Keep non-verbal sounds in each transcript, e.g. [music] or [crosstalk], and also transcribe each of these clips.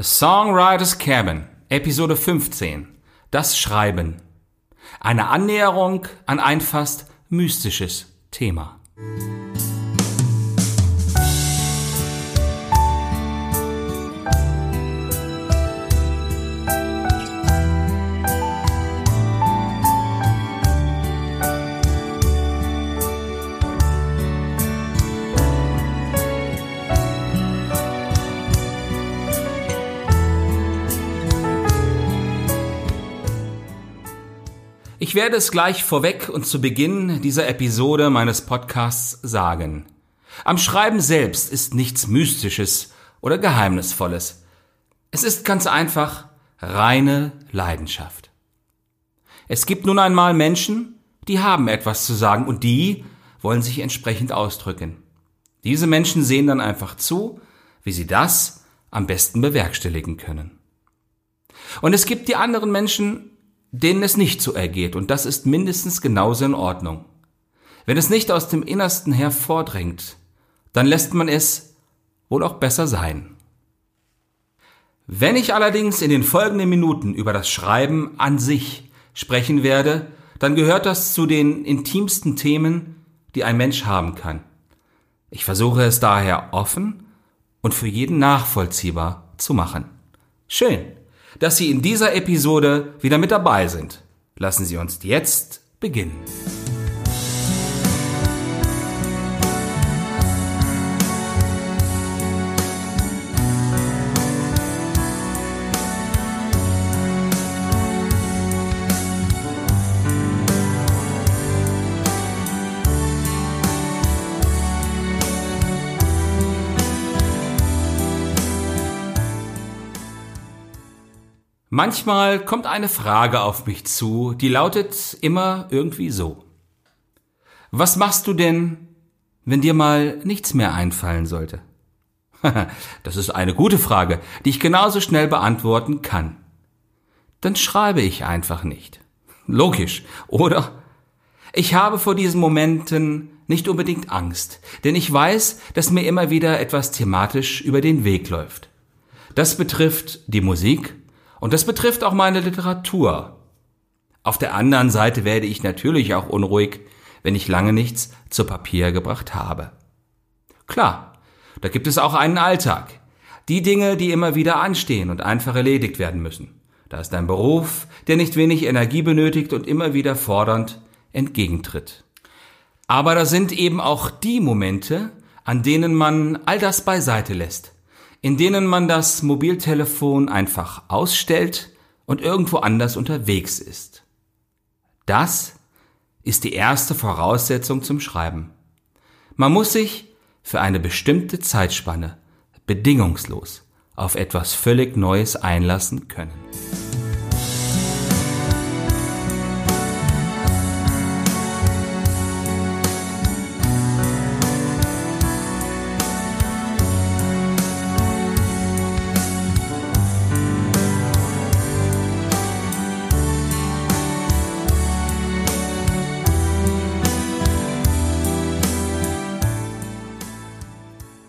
A Songwriter's Cabin, Episode 15. Das Schreiben. Eine Annäherung an ein fast mystisches Thema. Ich werde es gleich vorweg und zu Beginn dieser Episode meines Podcasts sagen. Am Schreiben selbst ist nichts Mystisches oder Geheimnisvolles. Es ist ganz einfach reine Leidenschaft. Es gibt nun einmal Menschen, die haben etwas zu sagen und die wollen sich entsprechend ausdrücken. Diese Menschen sehen dann einfach zu, wie sie das am besten bewerkstelligen können. Und es gibt die anderen Menschen, denen es nicht so ergeht, und das ist mindestens genauso in Ordnung. Wenn es nicht aus dem Innersten hervordringt, dann lässt man es wohl auch besser sein. Wenn ich allerdings in den folgenden Minuten über das Schreiben an sich sprechen werde, dann gehört das zu den intimsten Themen, die ein Mensch haben kann. Ich versuche es daher offen und für jeden nachvollziehbar zu machen. Schön, dass Sie in dieser Episode wieder mit dabei sind. Lassen Sie uns jetzt beginnen. Manchmal kommt eine Frage auf mich zu, die lautet immer irgendwie so. Was machst du denn, wenn dir mal nichts mehr einfallen sollte? [laughs] das ist eine gute Frage, die ich genauso schnell beantworten kann. Dann schreibe ich einfach nicht. Logisch, oder? Ich habe vor diesen Momenten nicht unbedingt Angst, denn ich weiß, dass mir immer wieder etwas thematisch über den Weg läuft. Das betrifft die Musik, und das betrifft auch meine Literatur. Auf der anderen Seite werde ich natürlich auch unruhig, wenn ich lange nichts zu Papier gebracht habe. Klar, da gibt es auch einen Alltag. Die Dinge, die immer wieder anstehen und einfach erledigt werden müssen. Da ist ein Beruf, der nicht wenig Energie benötigt und immer wieder fordernd entgegentritt. Aber da sind eben auch die Momente, an denen man all das beiseite lässt in denen man das Mobiltelefon einfach ausstellt und irgendwo anders unterwegs ist. Das ist die erste Voraussetzung zum Schreiben. Man muss sich für eine bestimmte Zeitspanne bedingungslos auf etwas völlig Neues einlassen können.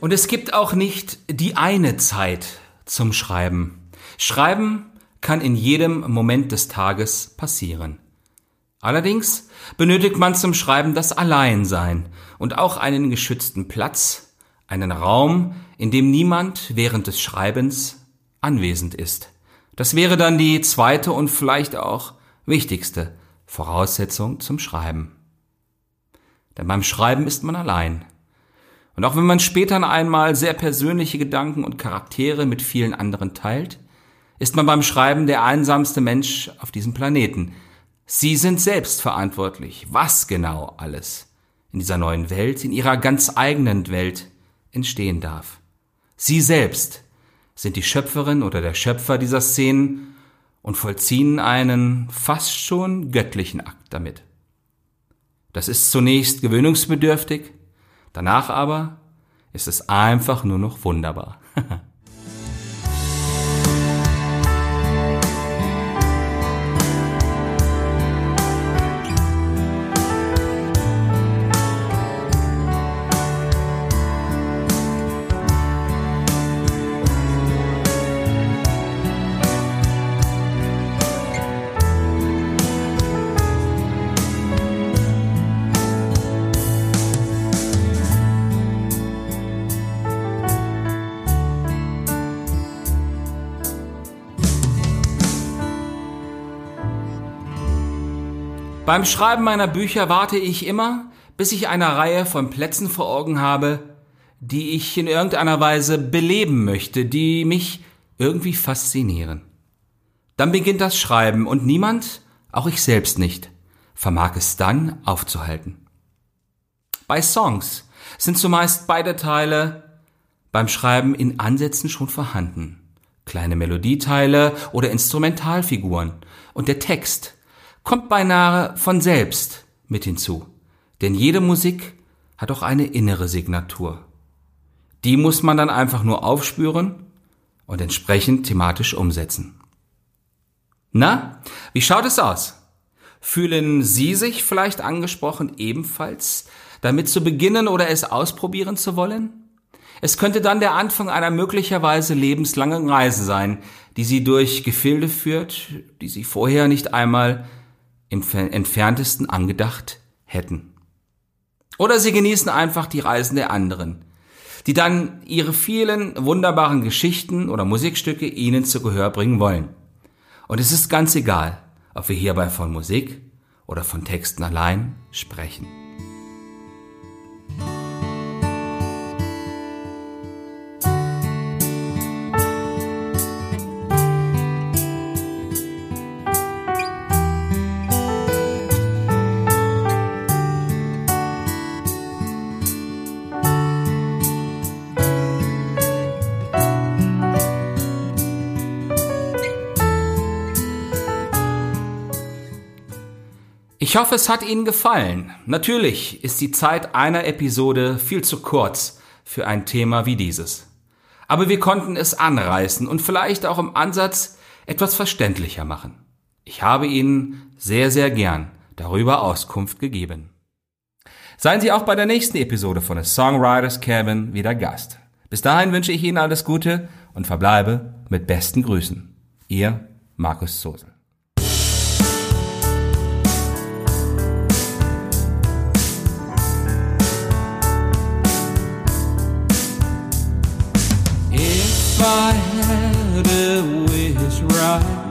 Und es gibt auch nicht die eine Zeit zum Schreiben. Schreiben kann in jedem Moment des Tages passieren. Allerdings benötigt man zum Schreiben das Alleinsein und auch einen geschützten Platz, einen Raum, in dem niemand während des Schreibens anwesend ist. Das wäre dann die zweite und vielleicht auch wichtigste Voraussetzung zum Schreiben. Denn beim Schreiben ist man allein. Und auch wenn man später einmal sehr persönliche Gedanken und Charaktere mit vielen anderen teilt, ist man beim Schreiben der einsamste Mensch auf diesem Planeten. Sie sind selbst verantwortlich, was genau alles in dieser neuen Welt, in ihrer ganz eigenen Welt entstehen darf. Sie selbst sind die Schöpferin oder der Schöpfer dieser Szenen und vollziehen einen fast schon göttlichen Akt damit. Das ist zunächst gewöhnungsbedürftig, Danach aber ist es einfach nur noch wunderbar. [laughs] Beim Schreiben meiner Bücher warte ich immer, bis ich eine Reihe von Plätzen vor Augen habe, die ich in irgendeiner Weise beleben möchte, die mich irgendwie faszinieren. Dann beginnt das Schreiben und niemand, auch ich selbst nicht, vermag es dann aufzuhalten. Bei Songs sind zumeist beide Teile beim Schreiben in Ansätzen schon vorhanden. Kleine Melodieteile oder Instrumentalfiguren und der Text kommt beinahe von selbst mit hinzu. Denn jede Musik hat auch eine innere Signatur. Die muss man dann einfach nur aufspüren und entsprechend thematisch umsetzen. Na, wie schaut es aus? Fühlen Sie sich vielleicht angesprochen, ebenfalls damit zu beginnen oder es ausprobieren zu wollen? Es könnte dann der Anfang einer möglicherweise lebenslangen Reise sein, die Sie durch Gefilde führt, die Sie vorher nicht einmal im entferntesten angedacht hätten. Oder sie genießen einfach die Reisen der anderen, die dann ihre vielen wunderbaren Geschichten oder Musikstücke ihnen zu Gehör bringen wollen. Und es ist ganz egal, ob wir hierbei von Musik oder von Texten allein sprechen. Ich hoffe, es hat Ihnen gefallen. Natürlich ist die Zeit einer Episode viel zu kurz für ein Thema wie dieses. Aber wir konnten es anreißen und vielleicht auch im Ansatz etwas verständlicher machen. Ich habe Ihnen sehr, sehr gern darüber Auskunft gegeben. Seien Sie auch bei der nächsten Episode von A Songwriters Cabin wieder Gast. Bis dahin wünsche ich Ihnen alles Gute und verbleibe mit besten Grüßen. Ihr Markus If I had a wish right.